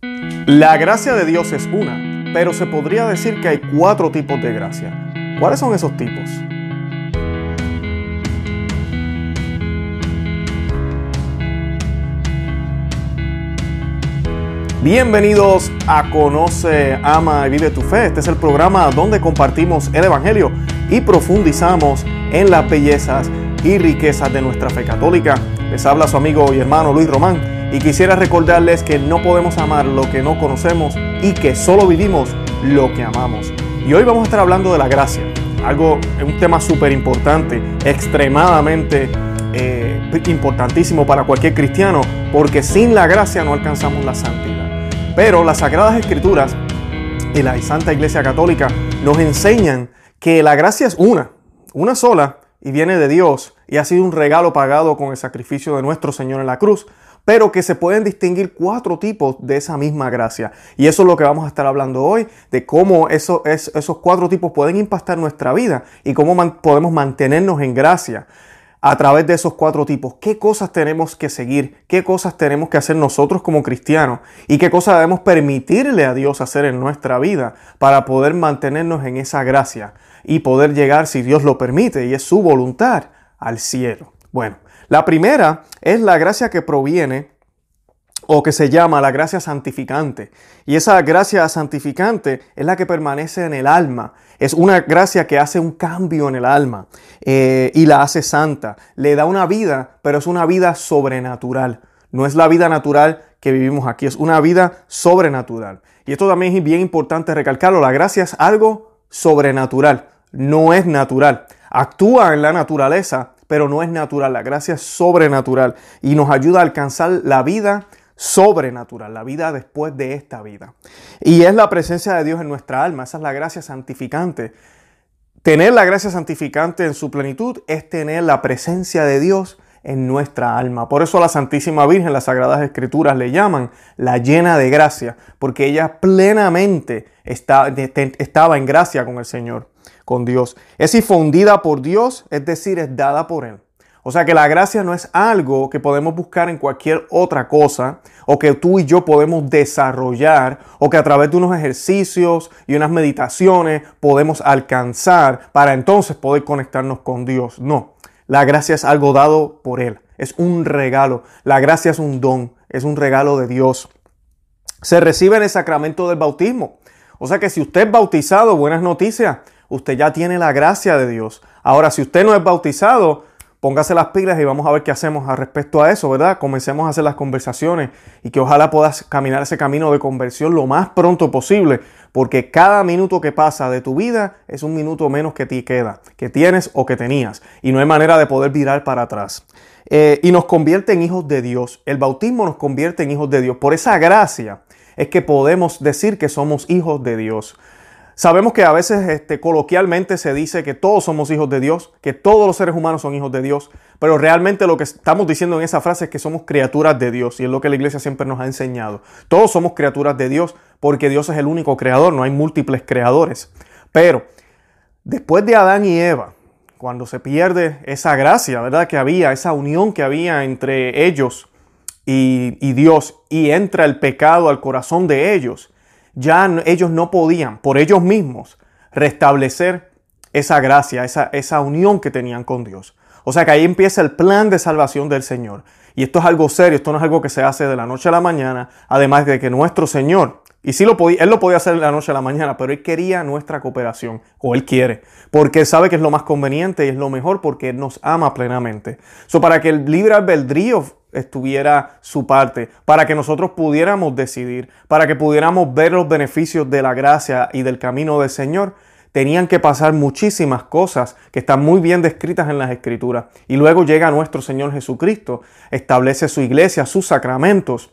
La gracia de Dios es una, pero se podría decir que hay cuatro tipos de gracia. ¿Cuáles son esos tipos? Bienvenidos a Conoce, Ama y Vive tu Fe. Este es el programa donde compartimos el Evangelio y profundizamos en las bellezas y riquezas de nuestra fe católica. Les habla su amigo y hermano Luis Román y quisiera recordarles que no podemos amar lo que no conocemos y que solo vivimos lo que amamos. Y hoy vamos a estar hablando de la gracia, algo, un tema súper importante, extremadamente eh, importantísimo para cualquier cristiano, porque sin la gracia no alcanzamos la santidad. Pero las Sagradas Escrituras y la Santa Iglesia Católica nos enseñan que la gracia es una, una sola, y viene de Dios, y ha sido un regalo pagado con el sacrificio de nuestro Señor en la cruz, pero que se pueden distinguir cuatro tipos de esa misma gracia. Y eso es lo que vamos a estar hablando hoy, de cómo eso, esos cuatro tipos pueden impactar nuestra vida y cómo podemos mantenernos en gracia a través de esos cuatro tipos. ¿Qué cosas tenemos que seguir? ¿Qué cosas tenemos que hacer nosotros como cristianos? ¿Y qué cosas debemos permitirle a Dios hacer en nuestra vida para poder mantenernos en esa gracia y poder llegar, si Dios lo permite y es su voluntad, al cielo? Bueno, la primera es la gracia que proviene o que se llama la gracia santificante. Y esa gracia santificante es la que permanece en el alma. Es una gracia que hace un cambio en el alma eh, y la hace santa. Le da una vida, pero es una vida sobrenatural. No es la vida natural que vivimos aquí, es una vida sobrenatural. Y esto también es bien importante recalcarlo. La gracia es algo sobrenatural, no es natural. Actúa en la naturaleza, pero no es natural. La gracia es sobrenatural y nos ayuda a alcanzar la vida sobrenatural, la vida después de esta vida. Y es la presencia de Dios en nuestra alma, esa es la gracia santificante. Tener la gracia santificante en su plenitud es tener la presencia de Dios en nuestra alma. Por eso la Santísima Virgen las Sagradas Escrituras le llaman la llena de gracia, porque ella plenamente estaba en gracia con el Señor, Dios. Es infundida por Dios, es decir, es dada por Él. O sea que la gracia no es algo que podemos buscar en cualquier otra cosa o que tú y yo podemos desarrollar o que a través de unos ejercicios y unas meditaciones podemos alcanzar para entonces poder conectarnos con Dios. No, la gracia es algo dado por Él, es un regalo. La gracia es un don, es un regalo de Dios. Se recibe en el sacramento del bautismo. O sea que si usted es bautizado, buenas noticias, usted ya tiene la gracia de Dios. Ahora, si usted no es bautizado, póngase las pilas y vamos a ver qué hacemos al respecto a eso, ¿verdad? Comencemos a hacer las conversaciones y que ojalá puedas caminar ese camino de conversión lo más pronto posible, porque cada minuto que pasa de tu vida es un minuto menos que ti queda, que tienes o que tenías, y no hay manera de poder virar para atrás. Eh, y nos convierte en hijos de Dios. El bautismo nos convierte en hijos de Dios. Por esa gracia es que podemos decir que somos hijos de Dios. Sabemos que a veces este, coloquialmente se dice que todos somos hijos de Dios, que todos los seres humanos son hijos de Dios, pero realmente lo que estamos diciendo en esa frase es que somos criaturas de Dios y es lo que la iglesia siempre nos ha enseñado. Todos somos criaturas de Dios porque Dios es el único creador, no hay múltiples creadores. Pero después de Adán y Eva, cuando se pierde esa gracia, ¿verdad? Que había, esa unión que había entre ellos y, y Dios y entra el pecado al corazón de ellos, ya ellos no podían por ellos mismos restablecer esa gracia, esa, esa unión que tenían con Dios. O sea que ahí empieza el plan de salvación del Señor. Y esto es algo serio, esto no es algo que se hace de la noche a la mañana, además de que nuestro Señor, y sí lo podía, Él lo podía hacer de la noche a la mañana, pero Él quería nuestra cooperación, o Él quiere, porque Él sabe que es lo más conveniente y es lo mejor porque Él nos ama plenamente. So, para que el libre albedrío estuviera su parte, para que nosotros pudiéramos decidir, para que pudiéramos ver los beneficios de la gracia y del camino del Señor, tenían que pasar muchísimas cosas que están muy bien descritas en las Escrituras. Y luego llega nuestro Señor Jesucristo, establece su iglesia, sus sacramentos,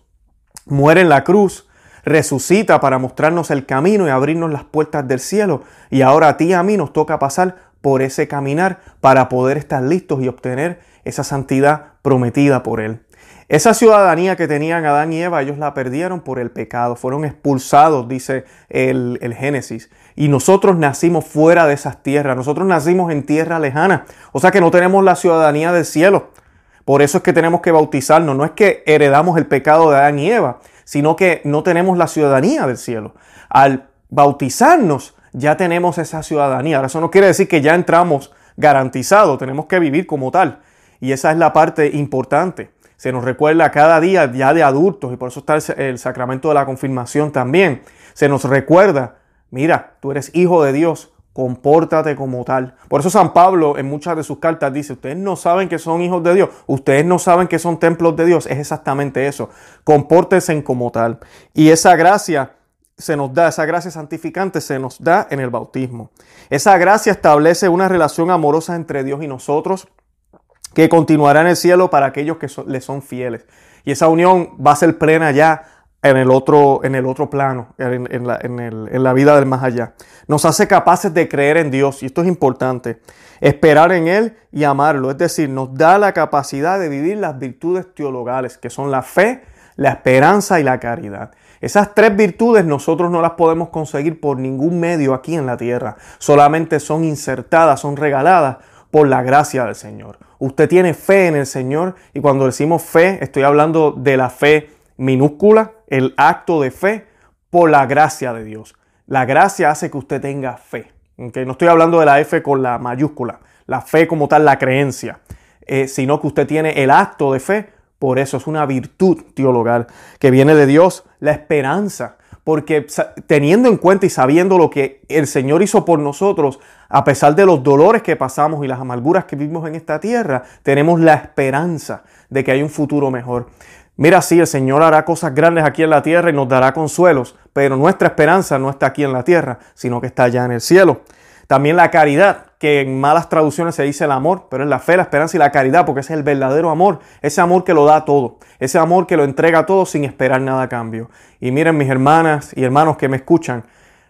muere en la cruz, resucita para mostrarnos el camino y abrirnos las puertas del cielo. Y ahora a ti y a mí nos toca pasar por ese caminar para poder estar listos y obtener esa santidad prometida por Él. Esa ciudadanía que tenían Adán y Eva, ellos la perdieron por el pecado, fueron expulsados, dice el, el, Génesis. Y nosotros nacimos fuera de esas tierras, nosotros nacimos en tierra lejana, o sea que no tenemos la ciudadanía del cielo. Por eso es que tenemos que bautizarnos, no es que heredamos el pecado de Adán y Eva, sino que no tenemos la ciudadanía del cielo. Al bautizarnos ya tenemos esa ciudadanía. Ahora, eso no quiere decir que ya entramos garantizado, tenemos que vivir como tal. Y esa es la parte importante. Se nos recuerda cada día ya de adultos y por eso está el, sacramento de la confirmación también. Se nos recuerda, mira, tú eres hijo de Dios, compórtate como tal. Por eso San Pablo en muchas de sus cartas dice, ustedes no saben que son hijos de Dios, ustedes no saben que son templos de Dios, es exactamente eso, compórtense como tal. Y esa gracia se nos da, esa gracia santificante se nos da en el bautismo. Esa gracia establece una relación amorosa entre Dios y nosotros que continuará en el cielo para aquellos que le son fieles. Y esa unión va a ser plena ya en el otro, en el otro plano, en, la, en, la, vida del más allá. Nos hace capaces de creer en Dios, y esto es importante, esperar en Él y amarlo. Es decir, nos da la capacidad de vivir las virtudes teologales, que son la fe, la esperanza y la caridad. Esas tres virtudes nosotros no las podemos conseguir por ningún medio aquí en la tierra. Solamente son insertadas, son regaladas por la gracia del Señor. Usted tiene fe en el Señor y cuando decimos fe, estoy hablando de la fe minúscula, el acto de fe por la gracia de Dios. La gracia hace que usted tenga fe. No estoy hablando de la F con la mayúscula, la fe como tal, la creencia, eh, sino que usted tiene el acto de fe. Por eso es una virtud teologal que viene de Dios, la esperanza porque teniendo en cuenta y sabiendo lo que el Señor hizo por nosotros, a pesar de los dolores que pasamos y las amarguras que vivimos en esta tierra, tenemos la esperanza de que hay un futuro mejor. Mira, sí, el Señor hará cosas grandes aquí en la tierra y nos dará consuelos, pero nuestra esperanza no está aquí en la tierra, sino que está allá en el cielo. También la caridad, que en malas traducciones se dice el amor, pero es la fe, la esperanza y la caridad, porque ese es el verdadero amor, ese amor que lo da todo, ese amor que lo entrega todo sin esperar nada a cambio. Y miren mis hermanas y hermanos que me escuchan,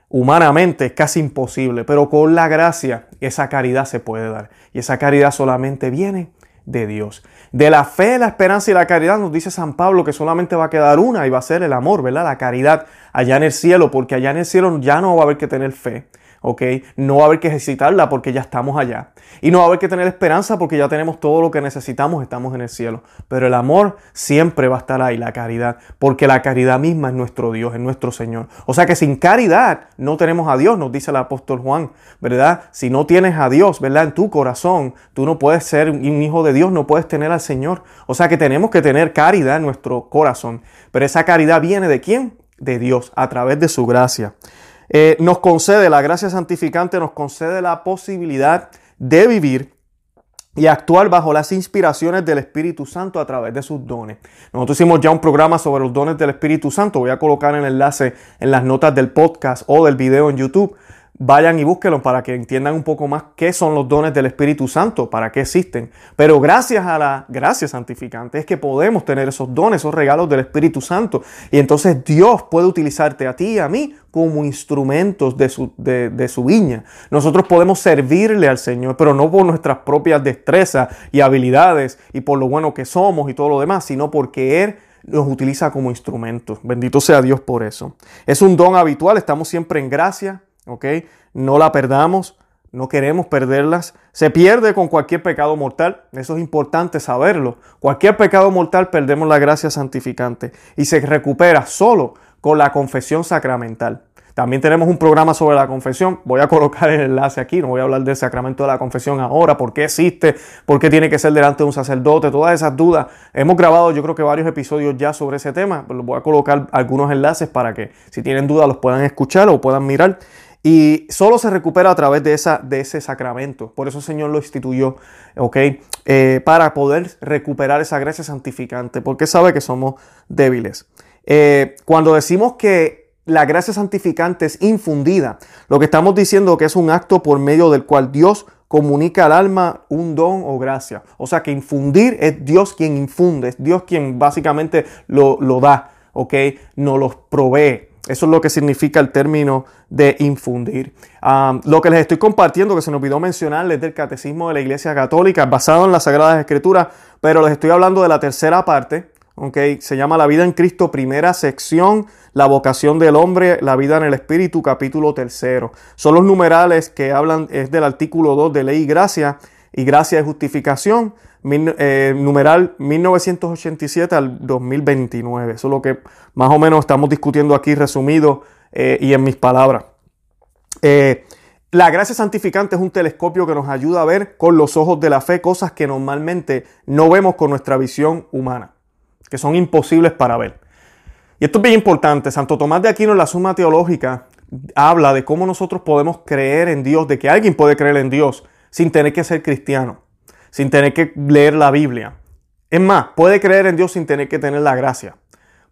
humanamente es casi imposible, pero con la gracia esa caridad se puede dar. Y esa caridad solamente viene de Dios. De la fe, la esperanza y la caridad nos dice San Pablo que solamente va a quedar una y va a ser el amor, ¿verdad? La caridad allá en el cielo, porque allá en el cielo ya no va a haber que tener fe ¿ok? No va a haber que ejercitarla porque ya estamos allá. Y no va a haber que tener esperanza porque ya tenemos todo lo que necesitamos, estamos en el cielo. Pero el amor siempre va a estar ahí, la caridad, porque la caridad misma es nuestro Dios, es nuestro Señor. O sea que sin caridad no tenemos a Dios, nos dice el apóstol Juan, ¿verdad? Si no tienes a Dios, ¿verdad? En tu corazón, tú no puedes ser un hijo de Dios, no puedes tener al Señor. O sea que tenemos que tener caridad en nuestro corazón. Pero esa caridad viene de quién? De Dios, a través de su gracia. Eh, nos concede, la gracia santificante nos concede la posibilidad de vivir y actuar bajo las inspiraciones del Espíritu Santo a través de sus dones. Nosotros hicimos ya un programa sobre los dones del Espíritu Santo. Voy a colocar el enlace en las notas del podcast o del video en YouTube vayan y búsquenlo para que entiendan un poco más qué son los dones del Espíritu Santo, para qué existen. Pero gracias a la gracia santificante es que podemos tener esos dones, esos regalos del Espíritu Santo. Y entonces Dios puede utilizarte a ti y a mí como instrumentos de su, de, su viña. Nosotros podemos servirle al Señor, pero no por nuestras propias destrezas y habilidades y por lo bueno que somos y todo lo demás, sino porque Él nos utiliza como instrumentos. Bendito sea Dios por eso. Es un don habitual, estamos siempre en gracia, ¿ok? No la perdamos, no queremos perderlas. Se pierde con cualquier pecado mortal, eso es importante saberlo. Cualquier pecado mortal perdemos la gracia santificante y se recupera solo con la confesión sacramental. También tenemos un programa sobre la confesión. Voy a colocar el enlace aquí. No voy a hablar del sacramento de la confesión ahora. ¿Por qué existe? ¿Por qué tiene que ser delante de un sacerdote? Todas esas dudas. Hemos grabado yo creo que varios episodios ya sobre ese tema. Voy a colocar algunos enlaces para que si tienen dudas los puedan escuchar o puedan mirar. Y solo se recupera a través de, esa, de ese sacramento. Por eso el Señor lo instituyó, ¿ok? Eh, para poder recuperar esa gracia santificante, porque sabe que somos débiles. Eh, cuando decimos que la gracia santificante es infundida, lo que estamos diciendo que es un acto por medio del cual Dios comunica al alma un don o gracia. O sea que infundir es Dios quien infunde, es Dios quien básicamente lo, lo da, ¿ok? Nos los provee. Eso es lo que significa el término de infundir. lo que les estoy compartiendo, que se me olvidó mencionarles del Catecismo de la Iglesia Católica, basado en las Sagradas Escrituras, pero les estoy hablando de la tercera parte, okay, se llama La vida en Cristo, primera sección, la vocación del hombre, la vida en el Espíritu, capítulo tercero. Son los numerales que hablan, es del artículo 2 de ley y gracia, y gracia de justificación, eh, numeral 1987 al 2029. Eso es lo que más o menos estamos discutiendo aquí resumido eh, y en mis palabras. Eh, la gracia santificante es un telescopio que nos ayuda a ver con los ojos de la fe cosas que normalmente no vemos con nuestra visión humana, que son imposibles para ver. Y esto es bien importante. Santo Tomás de Aquino en la Suma Teológica habla de cómo nosotros podemos creer en Dios, de que alguien puede creer en Dios sin tener que ser cristiano, sin tener que leer la Biblia. Es más, puede creer en Dios sin tener que tener la gracia,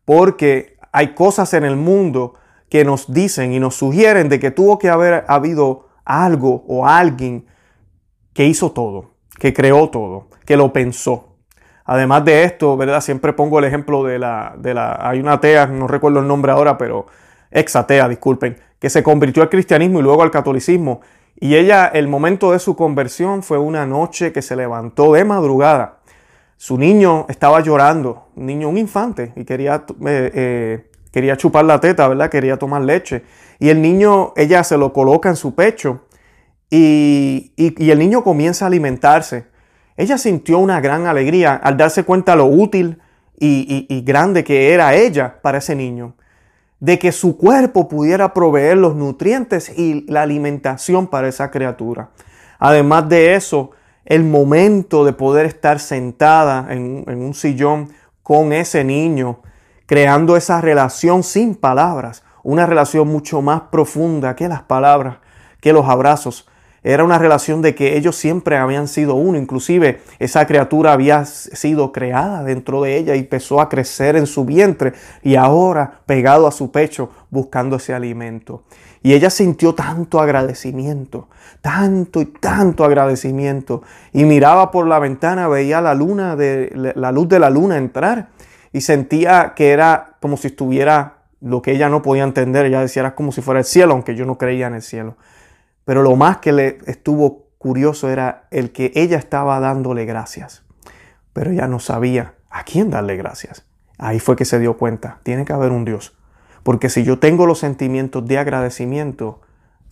porque hay cosas en el mundo que nos dicen y nos sugieren de que tuvo que haber habido algo o alguien que hizo todo, que creó todo, que lo pensó. Además de esto, ¿verdad? Siempre pongo el ejemplo de la, de la, hay una atea, no recuerdo el nombre ahora, pero ex atea, disculpen, que se convirtió al cristianismo y luego al catolicismo. Y ella, el momento de su conversión fue una noche que se levantó de madrugada. Su niño estaba llorando, un niño, un infante, y quería, eh, eh, quería chupar la teta, ¿verdad? Quería tomar leche. Y el niño, ella se lo coloca en su pecho y, y el niño comienza a alimentarse. Ella sintió una gran alegría al darse cuenta lo útil y, grande que era ella para ese niño, de que su cuerpo pudiera proveer los nutrientes y la alimentación para esa criatura. Además de eso, el momento de poder estar sentada en, en un sillón con ese niño, creando esa relación sin palabras, una relación mucho más profunda que las palabras, que los abrazos, era una relación de que ellos siempre habían sido uno. Inclusive esa criatura había sido creada dentro de ella y empezó a crecer en su vientre y ahora pegado a su pecho buscando ese alimento. Y ella sintió tanto agradecimiento, tanto y tanto agradecimiento. Y miraba por la ventana, veía la luna de la luz de la luna entrar y sentía que era como si estuviera lo que ella no podía entender. Ella decía era como si fuera el cielo, aunque yo no creía en el cielo. Pero lo más que le estuvo curioso era el que ella estaba dándole gracias. Pero ella no sabía a quién darle gracias. Ahí fue que se dio cuenta, tiene que haber un Dios. Porque si yo tengo los sentimientos de agradecimiento,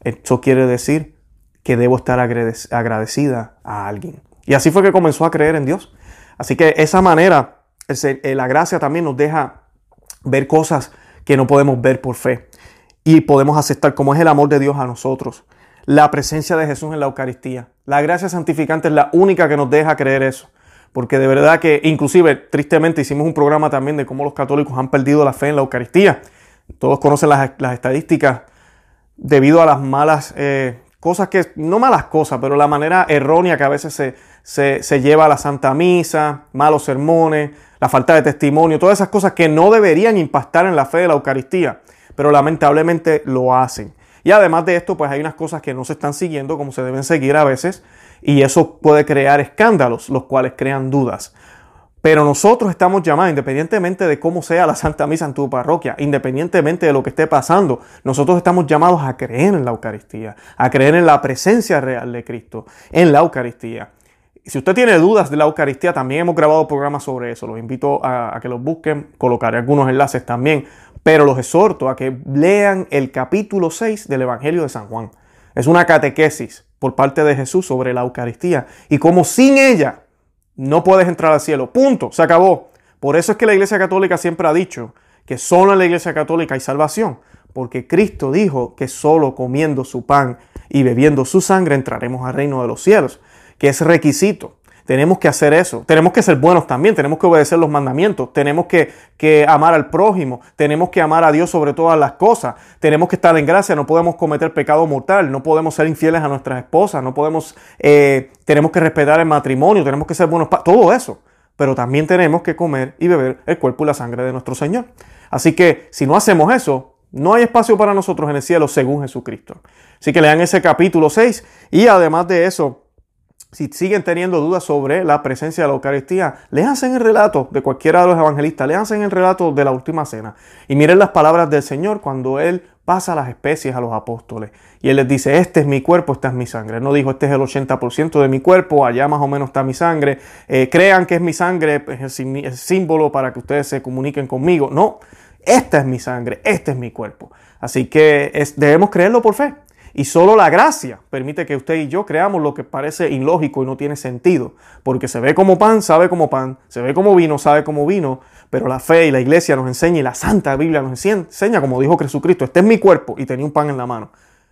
eso quiere decir que debo estar agradecida a alguien. Y así fue que comenzó a creer en Dios. Así que esa manera, eh, la gracia también nos deja ver cosas que no podemos ver por fe. Y podemos aceptar como es el amor de Dios a nosotros la presencia de Jesús en la Eucaristía. La gracia santificante es la única que nos deja creer eso. Porque de verdad que, inclusive, tristemente, hicimos un programa también de cómo los católicos han perdido la fe en la Eucaristía. Todos conocen las, estadísticas debido a las malas eh, cosas que, no malas cosas, pero la manera errónea que a veces se, se lleva a la Santa Misa, malos sermones, la falta de testimonio, todas esas cosas que no deberían impactar en la fe de la Eucaristía, pero lamentablemente lo hacen. Y además de esto, pues hay unas cosas que no se están siguiendo como se deben seguir a veces y eso puede crear escándalos, los cuales crean dudas. Pero nosotros estamos llamados, independientemente de cómo sea la Santa Misa en tu parroquia, independientemente de lo que esté pasando, nosotros estamos llamados a creer en la Eucaristía, a creer en la presencia real de Cristo, en la Eucaristía. Si usted tiene dudas de la Eucaristía, también hemos grabado programas sobre eso. Los invito a, a que los busquen. Colocaré algunos enlaces también pero los exhorto a que lean el capítulo 6 del Evangelio de San Juan. Es una catequesis por parte de Jesús sobre la Eucaristía y como sin ella no puedes entrar al cielo. Punto, se acabó. Por eso es que la Iglesia Católica siempre ha dicho que solo en la Iglesia Católica hay salvación, porque Cristo dijo que solo comiendo su pan y bebiendo su sangre entraremos al reino de los cielos, que es requisito. Tenemos que hacer eso. Tenemos que ser buenos también. Tenemos que obedecer los mandamientos. Tenemos que, que, amar al prójimo. Tenemos que amar a Dios sobre todas las cosas. Tenemos que estar en gracia. No podemos cometer pecado mortal. No podemos ser infieles a nuestras esposas. No podemos, eh, tenemos que respetar el matrimonio. Tenemos que ser buenos. Todo eso. Pero también tenemos que comer y beber el cuerpo y la sangre de nuestro Señor. Así que si no hacemos eso, no hay espacio para nosotros en el cielo según Jesucristo. Así que lean ese capítulo 6 y además de eso, si siguen teniendo dudas sobre la presencia de la Eucaristía, léanse en el relato de cualquiera de los evangelistas, léanse en el relato de la última cena y miren las palabras del Señor cuando Él pasa las especies a los apóstoles y Él les dice, este es mi cuerpo, esta es mi sangre. No dijo, este es el 80% de mi cuerpo, allá más o menos está mi sangre, eh, crean que es mi sangre, es el símbolo para que ustedes se comuniquen conmigo. No, esta es mi sangre, este es mi cuerpo. Así que debemos creerlo por fe. Y solo la gracia permite que usted y yo creamos lo que parece ilógico y no tiene sentido. Porque se ve como pan, sabe como pan, se ve como vino, sabe como vino, pero la fe y la iglesia nos enseña y la Santa Biblia nos enseña, como dijo Jesucristo, este es mi cuerpo y tenía un pan en la mano,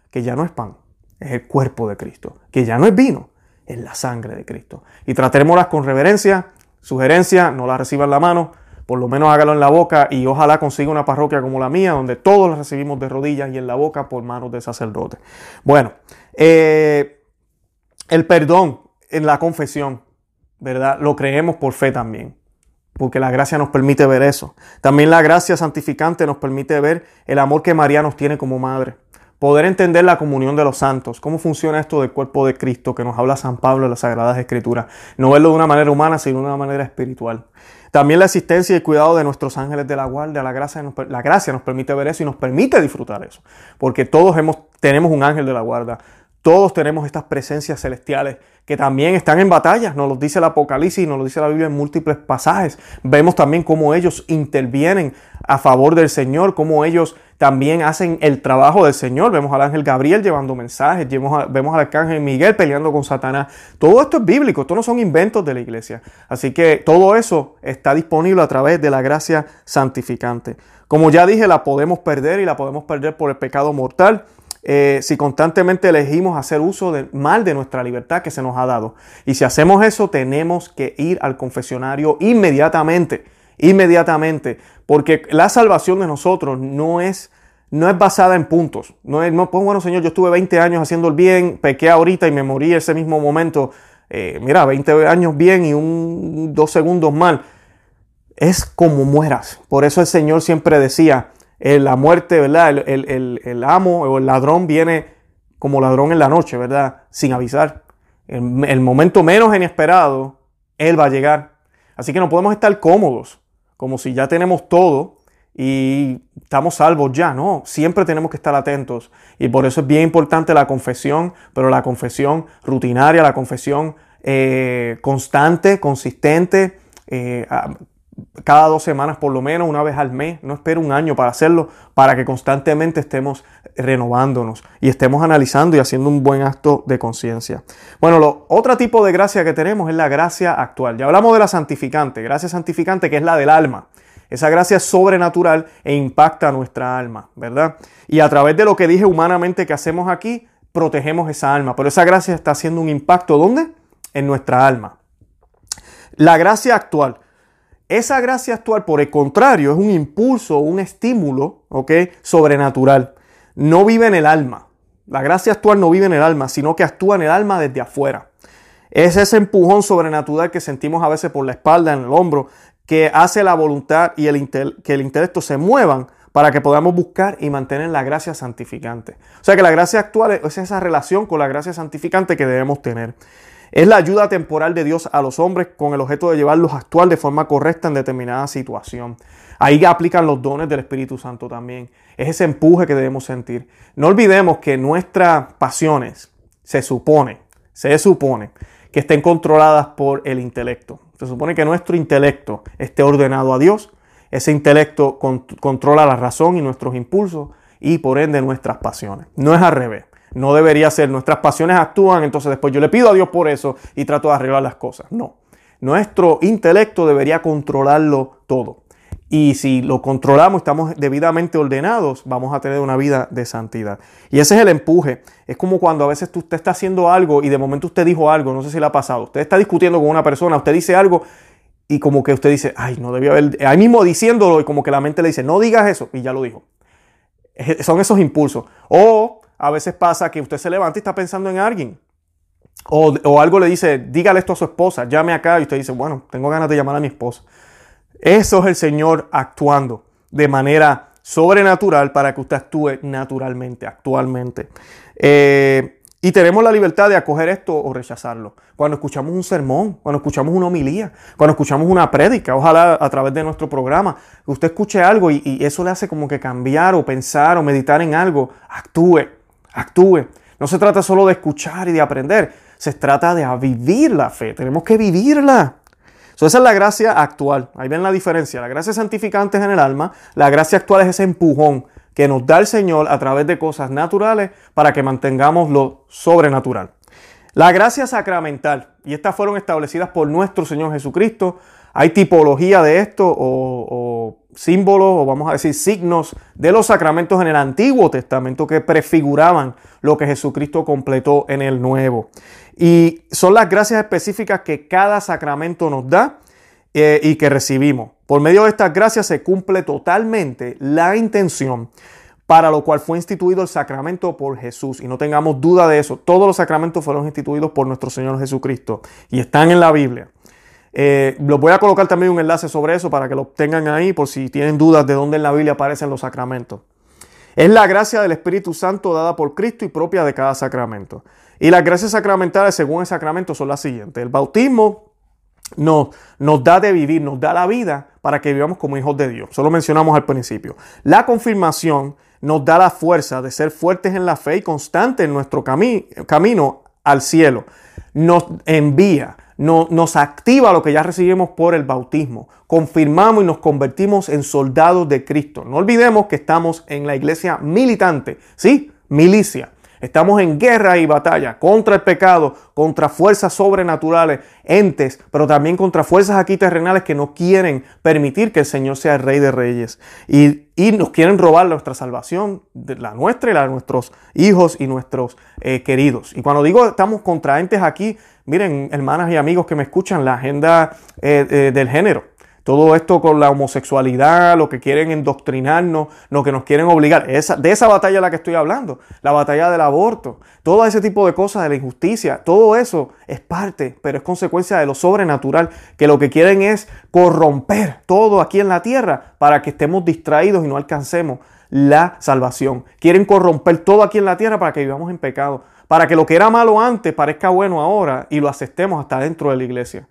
que ya no es pan, es el cuerpo de Cristo, que ya no es vino, es la sangre de Cristo. Y tratémoslas con reverencia, sugerencia, no la reciba en la mano, por lo menos hágalo en la boca y ojalá consiga una parroquia como la mía, donde todos la recibimos de rodillas y en la boca por manos de sacerdote. Bueno, eh, el perdón en la confesión, ¿verdad? Lo creemos por fe también, porque la gracia nos permite ver eso. También la gracia santificante nos permite ver el amor que María nos tiene como madre. Poder entender la comunión de los santos, cómo funciona esto del cuerpo de Cristo que nos habla San Pablo en las Sagradas Escrituras. No verlo de una manera humana, sino de una manera espiritual. También la asistencia y el cuidado de nuestros ángeles de la guardia, la gracia, nos, permite ver eso y nos permite disfrutar eso. Porque todos hemos, tenemos un ángel de la guarda, todos tenemos estas presencias celestiales que también están en batalla, nos lo dice el Apocalipsis, nos lo dice la Biblia en múltiples pasajes. Vemos también cómo ellos intervienen a favor del Señor, cómo ellos también hacen el trabajo del Señor. Vemos al ángel Gabriel llevando mensajes, vemos, al arcángel Miguel peleando con Satanás. Todo esto es bíblico, esto no son inventos de la iglesia. Así que todo eso está disponible a través de la gracia santificante. Como ya dije, la podemos perder y la podemos perder por el pecado mortal. Eh, si constantemente elegimos hacer uso de, mal de nuestra libertad que se nos ha dado. Y si hacemos eso, tenemos que ir al confesionario inmediatamente, inmediatamente, porque la salvación de nosotros no es, no es basada en puntos. No es, no, pues bueno, Señor, yo estuve 20 años haciendo el bien, pequé ahorita y me morí ese mismo momento. Eh, mira, 20 años bien y un, dos segundos mal. Es como mueras. Por eso el Señor siempre decía, eh, la muerte, ¿verdad? El, amo o el ladrón viene como ladrón en la noche, ¿verdad? Sin avisar. En el momento menos inesperado, Él va a llegar. Así que no podemos estar cómodos como si ya tenemos todo y estamos salvos ya, no, siempre tenemos que estar atentos y por eso es bien importante la confesión, pero la confesión rutinaria, la confesión eh, constante, consistente, eh, cada dos semanas por lo menos, una vez al mes, no espero un año para hacerlo, para que constantemente estemos renovándonos y estemos analizando y haciendo un buen acto de conciencia. Bueno, lo, otro tipo de gracia que tenemos es la gracia actual. Ya hablamos de la santificante, gracia santificante que es la del alma. Esa gracia es sobrenatural e impacta nuestra alma, ¿verdad? Y a través de lo que dije humanamente que hacemos aquí, protegemos esa alma. Pero esa gracia está haciendo un impacto, ¿dónde? En nuestra alma. La gracia actual esa gracia actual, por el contrario, es un impulso, un estímulo, ¿ok? Sobrenatural. No vive en el alma. La gracia actual no vive en el alma, sino que actúa en el alma desde afuera. Es ese empujón sobrenatural que sentimos a veces por la espalda, en el hombro, que hace la voluntad y el que el intelecto se muevan para que podamos buscar y mantener la gracia santificante. O sea que la gracia actual es esa relación con la gracia santificante que debemos tener. Es la ayuda temporal de Dios a los hombres con el objeto de llevarlos a actuar de forma correcta en determinada situación. Ahí aplican los dones del Espíritu Santo también. Es ese empuje que debemos sentir. No olvidemos que nuestras pasiones se supone, se supone que estén controladas por el intelecto. Se supone que nuestro intelecto esté ordenado a Dios. Ese intelecto controla la razón y nuestros impulsos y por ende nuestras pasiones. No es al revés. No debería ser. Nuestras pasiones actúan, entonces después yo le pido a Dios por eso y trato de arreglar las cosas. No. Nuestro intelecto debería controlarlo todo. Y si lo controlamos, estamos debidamente ordenados, vamos a tener una vida de santidad. Y ese es el empuje. Es como cuando a veces usted está haciendo algo y de momento usted dijo algo, no sé si le ha pasado. Usted está discutiendo con una persona, usted dice algo y como que usted dice, ay, no debía haber, ahí mismo diciéndolo y como que la mente le dice, no digas eso y ya lo dijo. Son esos impulsos. O a veces pasa que usted se levanta y está pensando en alguien. O, algo le dice, dígale esto a su esposa, llame acá y usted dice, bueno, tengo ganas de llamar a mi esposa. Eso es el Señor actuando de manera sobrenatural para que usted actúe naturalmente, actualmente. Eh, y tenemos la libertad de acoger esto o rechazarlo. Cuando escuchamos un sermón, cuando escuchamos una homilía, cuando escuchamos una prédica, ojalá a través de nuestro programa, usted escuche algo y, y eso le hace como que cambiar o pensar o meditar en algo, actúe actúe. No se trata solo de escuchar y de aprender, se trata de vivir la fe. Tenemos que vivirla. esa es la gracia actual. Ahí ven la diferencia. La gracia santificante es en el alma. La gracia actual es ese empujón que nos da el Señor a través de cosas naturales para que mantengamos lo sobrenatural. La gracia sacramental, y estas fueron establecidas por nuestro Señor Jesucristo, hay tipología de esto o, símbolos o vamos a decir signos de los sacramentos en el Antiguo Testamento que prefiguraban lo que Jesucristo completó en el Nuevo. Y son las gracias específicas que cada sacramento nos da eh, y que recibimos. Por medio de estas gracias se cumple totalmente la intención para lo cual fue instituido el sacramento por Jesús. Y no tengamos duda de eso. Todos los sacramentos fueron instituidos por nuestro Señor Jesucristo y están en la Biblia. Eh, los voy a colocar también un enlace sobre eso para que lo tengan ahí por si tienen dudas de dónde en la Biblia aparecen los sacramentos. Es la gracia del Espíritu Santo dada por Cristo y propia de cada sacramento. Y las gracias sacramentales según el sacramento son las siguientes. El bautismo nos, nos da de vivir, nos da la vida para que vivamos como hijos de Dios. Solo mencionamos al principio. La confirmación nos da la fuerza de ser fuertes en la fe y constantes en nuestro camino al cielo. Nos envía, nos activa lo que ya recibimos por el bautismo. Confirmamos y nos convertimos en soldados de Cristo. No olvidemos que estamos en la iglesia militante, ¿sí? Milicia. Estamos en guerra y batalla contra el pecado, contra fuerzas sobrenaturales, entes, pero también contra fuerzas aquí terrenales que no quieren permitir que el Señor sea el Rey de Reyes. Y, nos quieren robar nuestra salvación, la nuestra y la de nuestros hijos y nuestros eh, queridos. Y cuando digo estamos contra entes aquí, miren, hermanas y amigos que me escuchan, la agenda eh, eh, del género. Todo esto con la homosexualidad, lo que quieren indoctrinarnos, lo que nos quieren obligar. Esa, de esa batalla es la que estoy hablando. La batalla del aborto. Todo ese tipo de cosas, de la injusticia. Todo eso es parte, pero es consecuencia de lo sobrenatural. Que lo que quieren es corromper todo aquí en la tierra para que estemos distraídos y no alcancemos la salvación. Quieren corromper todo aquí en la tierra para que vivamos en pecado. Para que lo que era malo antes parezca bueno ahora y lo aceptemos hasta dentro de la iglesia.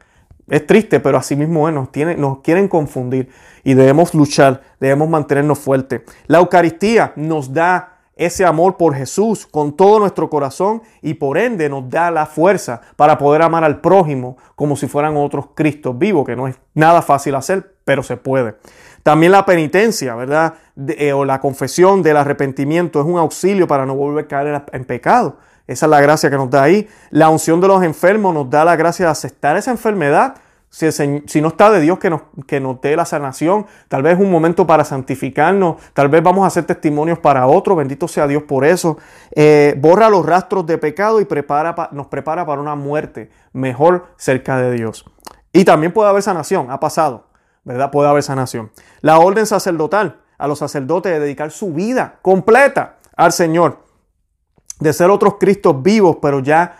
Es triste, pero así mismo nos, nos quieren confundir y debemos luchar, debemos mantenernos fuertes. La Eucaristía nos da ese amor por Jesús con todo nuestro corazón y por ende nos da la fuerza para poder amar al prójimo como si fueran otros Cristos vivos, que no es nada fácil hacer, pero se puede. También la penitencia, ¿verdad? Eh, o la confesión del arrepentimiento es un auxilio para no volver a caer en pecado. Esa es la gracia que nos da ahí. La unción de los enfermos nos da la gracia de aceptar esa enfermedad. Si, si no está de Dios que nos, que nos dé la sanación, tal vez es un momento para santificarnos, tal vez vamos a hacer testimonios para otros, bendito sea Dios por eso. Eh, borra los rastros de pecado y prepara, nos prepara para una muerte mejor cerca de Dios. Y también puede haber sanación, ha pasado, ¿verdad? Puede haber sanación. La orden sacerdotal, a los sacerdotes de dedicar su vida completa al Señor de ser otros Cristos vivos, pero ya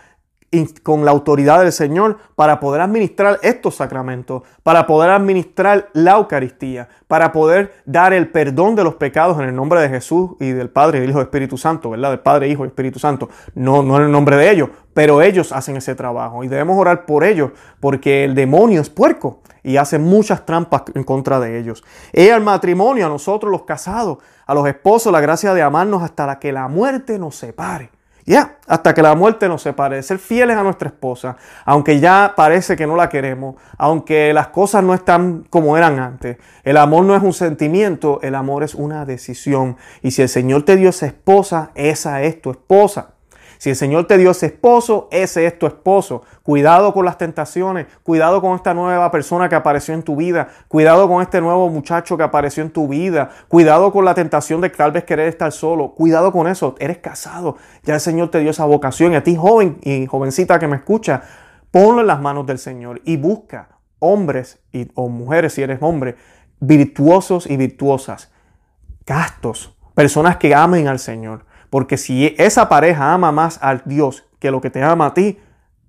con la autoridad del Señor para poder administrar estos sacramentos, para poder administrar la Eucaristía, para poder dar el perdón de los pecados en el nombre de Jesús y del Padre, del Hijo Espíritu Santo, ¿verdad? Del Padre, Hijo y Espíritu Santo, no, no en el nombre de ellos, pero ellos hacen ese trabajo y debemos orar por ellos porque el demonio es puerco y hace muchas trampas en contra de ellos. Y al matrimonio, a nosotros los casados, a los esposos, la gracia de amarnos hasta la que la muerte nos separe. Ya, hasta que la muerte nos separe, ser fieles a nuestra esposa, aunque ya parece que no la queremos, aunque las cosas no están como eran antes. El amor no es un sentimiento, el amor es una decisión. Y si el Señor te dio esa esposa, esa es tu esposa. Si el Señor te dio ese esposo, ese es tu esposo. Cuidado con las tentaciones, cuidado con esta nueva persona que apareció en tu vida, cuidado con este nuevo muchacho que apareció en tu vida, cuidado con la tentación de tal vez querer estar solo, cuidado con eso, eres casado, ya el Señor te dio esa vocación y a ti joven y jovencita que me escucha, ponlo en las manos del Señor y busca hombres y, o mujeres si eres hombre, virtuosos y virtuosas, castos, personas que amen al Señor. Porque si esa pareja ama más al Dios que lo que te ama a ti,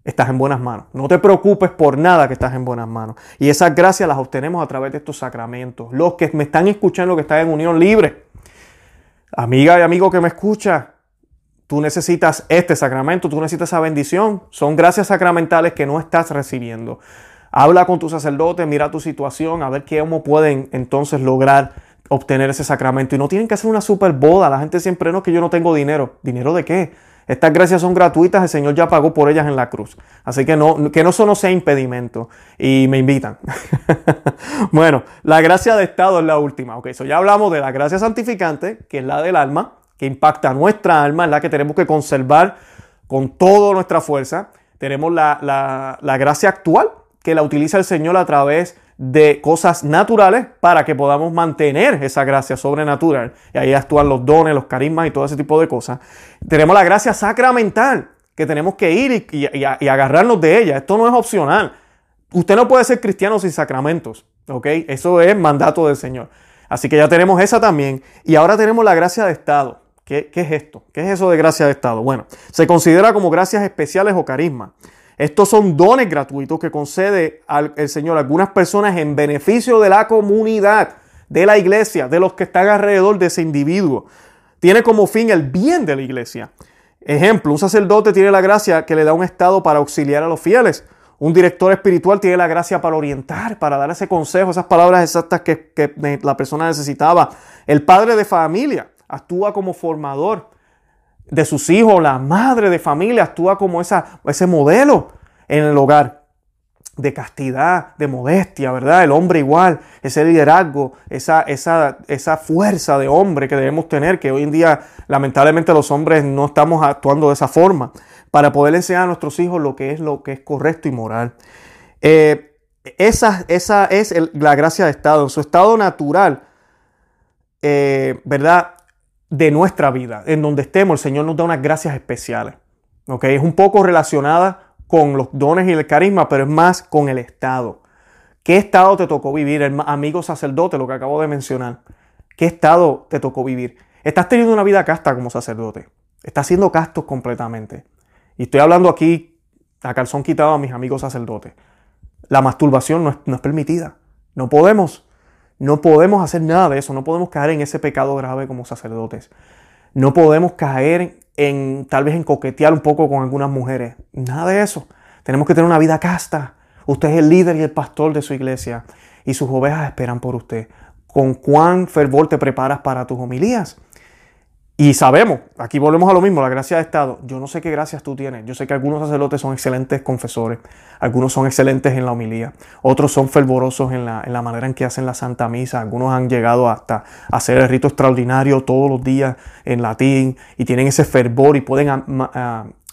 estás en buenas manos. No te preocupes por nada que estás en buenas manos. Y esas gracias las obtenemos a través de estos sacramentos. Los que me están escuchando, que están en unión libre. Amiga y amigo que me escucha, tú necesitas este sacramento, tú necesitas esa bendición. Son gracias sacramentales que no estás recibiendo. Habla con tu sacerdote, mira tu situación, a ver cómo pueden entonces lograr obtener ese sacramento. Y no tienen que hacer una super boda. La gente siempre no, que yo no tengo dinero. ¿Dinero de qué? Estas gracias son gratuitas, el Señor ya pagó por ellas en la cruz. Así que no, que no eso no sea impedimento. Y me invitan. bueno, la gracia de estado es la última. Ok, eso ya hablamos de la gracia santificante, que es la del alma, que impacta nuestra alma, es la que tenemos que conservar con toda nuestra fuerza. Tenemos la, la gracia actual, que la utiliza el Señor a través de cosas naturales para que podamos mantener esa gracia sobrenatural. Y ahí actúan los dones, los carismas y todo ese tipo de cosas. Tenemos la gracia sacramental, que tenemos que ir y, agarrarnos de ella. Esto no es opcional. Usted no puede ser cristiano sin sacramentos, ¿ok? Eso es mandato del Señor. Así que ya tenemos esa también. Y ahora tenemos la gracia de Estado. ¿Qué, ¿Qué, es esto? ¿Qué es eso de gracia de Estado? Bueno, se considera como gracias especiales o carismas. Estos son dones gratuitos que concede el Señor a algunas personas en beneficio de la comunidad, de la iglesia, de los que están alrededor de ese individuo. Tiene como fin el bien de la iglesia. Ejemplo, un sacerdote tiene la gracia que le da un estado para auxiliar a los fieles. Un director espiritual tiene la gracia para orientar, para dar ese consejo, esas palabras exactas que, la persona necesitaba. El padre de familia actúa como formador de sus hijos, la madre de familia actúa como esa, ese modelo en el hogar de castidad, de modestia, ¿verdad? El hombre igual, ese liderazgo, esa, esa, esa fuerza de hombre que debemos tener, que hoy en día lamentablemente los hombres no estamos actuando de esa forma, para poder enseñar a nuestros hijos lo que es lo que es correcto y moral. Eh, esa, esa, es la gracia de Estado, en su estado natural, eh, ¿verdad? De nuestra vida, en donde estemos, el Señor nos da unas gracias especiales. ¿ok? Es un poco relacionada con los dones y el carisma, pero es más con el estado. ¿Qué estado te tocó vivir, amigo sacerdote, lo que acabo de mencionar? ¿Qué estado te tocó vivir? Estás teniendo una vida casta como sacerdote. Estás siendo casto completamente. Y estoy hablando aquí a calzón quitado a mis amigos sacerdotes. La masturbación no es, no es permitida. No podemos. No podemos hacer nada de eso, no podemos caer en ese pecado grave como sacerdotes. No podemos caer en tal vez en coquetear un poco con algunas mujeres. Nada de eso. Tenemos que tener una vida casta. Usted es el líder y el pastor de su iglesia y sus ovejas esperan por usted. ¿Con cuán fervor te preparas para tus homilías? Y sabemos, aquí volvemos a lo mismo, la gracia de Estado. Yo no sé qué gracias tú tienes. Yo sé que algunos sacerdotes son excelentes confesores, algunos son excelentes en la homilía, otros son fervorosos en la, manera en que hacen la Santa Misa, algunos han llegado hasta hacer el rito extraordinario todos los días en latín y tienen ese fervor y pueden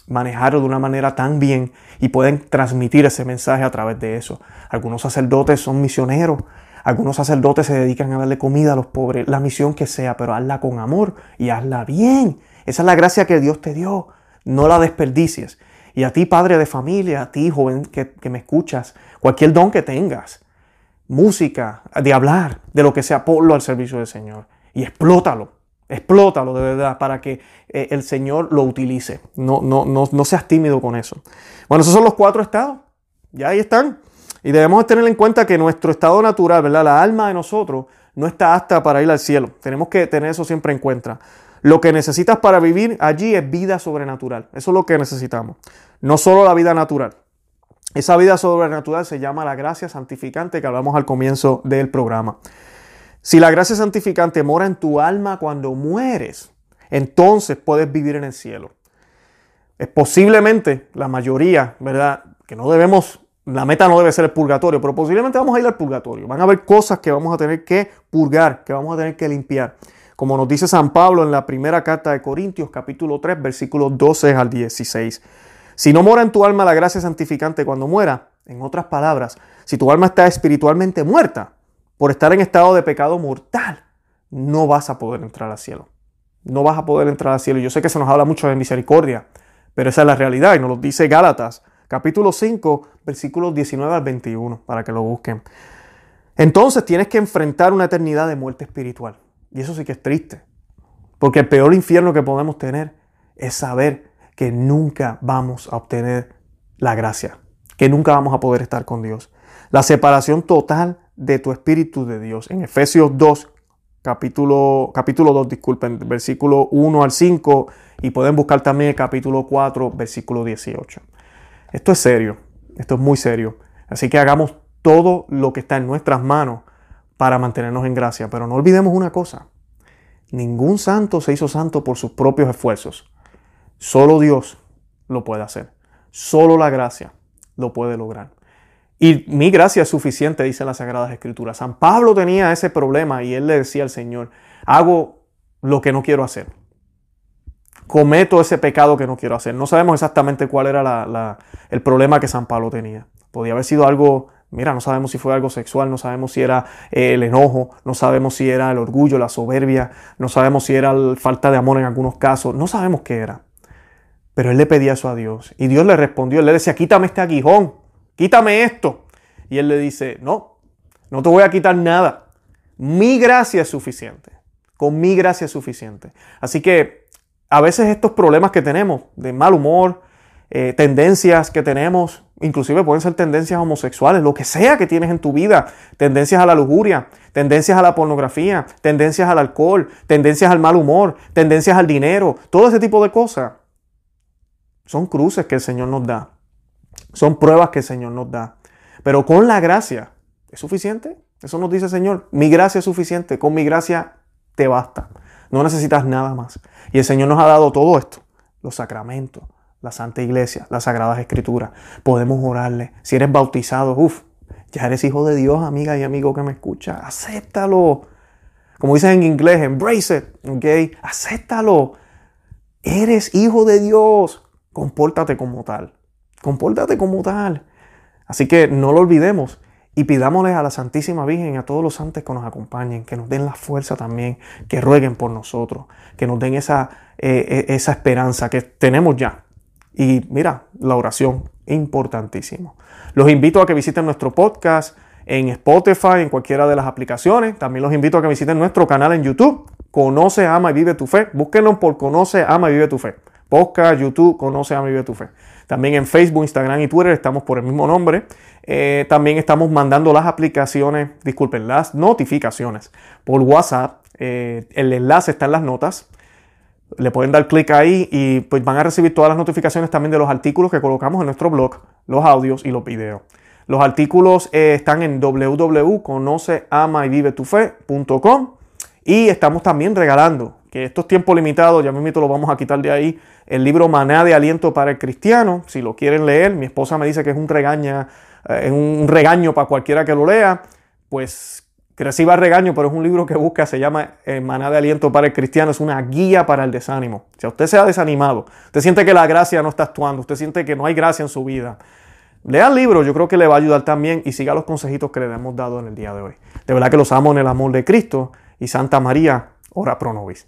manejarlo de una manera tan bien y pueden transmitir ese mensaje a través de eso. Algunos sacerdotes son misioneros, algunos sacerdotes se dedican a darle comida a los pobres, la misión que sea, pero hazla con amor y hazla bien. Esa es la gracia que Dios te dio. No la desperdicies. Y a ti, padre de familia, a ti, joven que, me escuchas, cualquier don que tengas, música, de hablar, de lo que sea, ponlo al servicio del Señor. Y explótalo. Explótalo de verdad para que eh, el Señor lo utilice. No, no, no, no seas tímido con eso. Bueno, esos son los cuatro estados. Ya ahí están. Y debemos tener en cuenta que nuestro estado natural, ¿verdad? La alma de nosotros no está apta para ir al cielo. Tenemos que tener eso siempre en cuenta. Lo que necesitas para vivir allí es vida sobrenatural. Eso es lo que necesitamos. No solo la vida natural. Esa vida sobrenatural se llama la gracia santificante que hablamos al comienzo del programa. Si la gracia santificante mora en tu alma cuando mueres, entonces puedes vivir en el cielo. Es posiblemente la mayoría, ¿verdad? Que no debemos la meta no debe ser el purgatorio, pero posiblemente vamos a ir al purgatorio. Van a haber cosas que vamos a tener que purgar, que vamos a tener que limpiar. Como nos dice San Pablo en la primera carta de Corintios, capítulo 3, versículos 12 al 16. Si no mora en tu alma la gracia santificante cuando muera, en otras palabras, si tu alma está espiritualmente muerta por estar en estado de pecado mortal, no vas a poder entrar al cielo. No vas a poder entrar al cielo. Yo sé que se nos habla mucho de misericordia, pero esa es la realidad y nos lo dice Gálatas capítulo 5, versículos 19 al 21, para que lo busquen. Entonces tienes que enfrentar una eternidad de muerte espiritual. Y eso sí que es triste. Porque el peor infierno que podemos tener es saber que nunca vamos a obtener la gracia, que nunca vamos a poder estar con Dios. La separación total de tu espíritu de Dios. En Efesios 2, capítulo, capítulo 2, disculpen, versículo 1 al 5, y pueden buscar también el capítulo 4, versículo 18. Esto es serio, esto es muy serio. Así que hagamos todo lo que está en nuestras manos para mantenernos en gracia. Pero no olvidemos una cosa, ningún santo se hizo santo por sus propios esfuerzos. Solo Dios lo puede hacer. Solo la gracia lo puede lograr. Y mi gracia es suficiente, dice las Sagradas Escrituras. San Pablo tenía ese problema y él le decía al Señor, hago lo que no quiero hacer. Cometo ese pecado que no quiero hacer. No sabemos exactamente cuál era el problema que San Pablo tenía. Podía haber sido algo, mira, no sabemos si fue algo sexual, no sabemos si era eh, el enojo, no sabemos si era el orgullo, la soberbia, no sabemos si era falta de amor en algunos casos, no sabemos qué era. Pero él le pedía eso a Dios y Dios le respondió, él le decía, quítame este aguijón, quítame esto. Y él le dice, no, no te voy a quitar nada. Mi gracia es suficiente. Con mi gracia es suficiente. Así que a veces estos problemas que tenemos de mal humor, eh, tendencias que tenemos, inclusive pueden ser tendencias homosexuales, lo que sea que tienes en tu vida, tendencias a la lujuria, tendencias a la pornografía, tendencias al alcohol, tendencias al mal humor, tendencias al dinero, todo ese tipo de cosas. Son cruces que el Señor nos da. Son pruebas que el Señor nos da. Pero con la gracia, ¿es suficiente? Eso nos dice el Señor. Mi gracia es suficiente. Con mi gracia te basta. No necesitas nada más. Y el Señor nos ha dado todo esto. Los sacramentos, la Santa Iglesia, las Sagradas Escrituras. Podemos orarle. Si eres bautizado, uff, ya eres hijo de Dios, amiga y amigo que me escucha. Acéptalo. Como dicen en inglés, embrace it, ¿ok? Acéptalo. Eres hijo de Dios. Compórtate como tal. Compórtate como tal. Así que no lo olvidemos y pidámosle a la Santísima Virgen y a todos los santos que nos acompañen, que nos den la fuerza también, que rueguen por nosotros, que nos den esa, eh, eh, esa esperanza que tenemos ya. Y mira, la oración, importantísimo. Los invito a que visiten nuestro podcast en Spotify, en cualquiera de las aplicaciones. También los invito a que visiten nuestro canal en YouTube, Conoce, Ama y Vive tu Fe. Búsquenlo por Conoce, Ama y Vive tu Fe. Podcast, YouTube, Conoce, Ama y Vive tu Fe. También en Facebook, Instagram y Twitter estamos por el mismo nombre. Eh, también estamos mandando las aplicaciones, disculpen, las notificaciones por WhatsApp. Eh, el enlace está en las notas. Le pueden dar clic ahí y pues van a recibir todas las notificaciones también de los artículos que colocamos en nuestro blog, los audios y los videos. Los artículos eh, están en www.conoceamayvivetufe.com y estamos también regalando que estos tiempos limitados, ya mismo lo vamos a quitar de ahí, el libro Maná de Aliento para el Cristiano, si lo quieren leer, mi esposa me dice que es un, regaña, eh, un regaño para cualquiera que lo lea, pues reciba regaño, pero es un libro que busca, se llama eh, Maná de Aliento para el Cristiano, es una guía para el desánimo. Si usted se ha desanimado, usted siente que la gracia no está actuando, usted siente que no hay gracia en su vida, lea el libro, yo creo que le va a ayudar también y siga los consejitos que le hemos dado en el día de hoy. De verdad que los amo en el amor de Cristo y Santa María, ora pro nobis.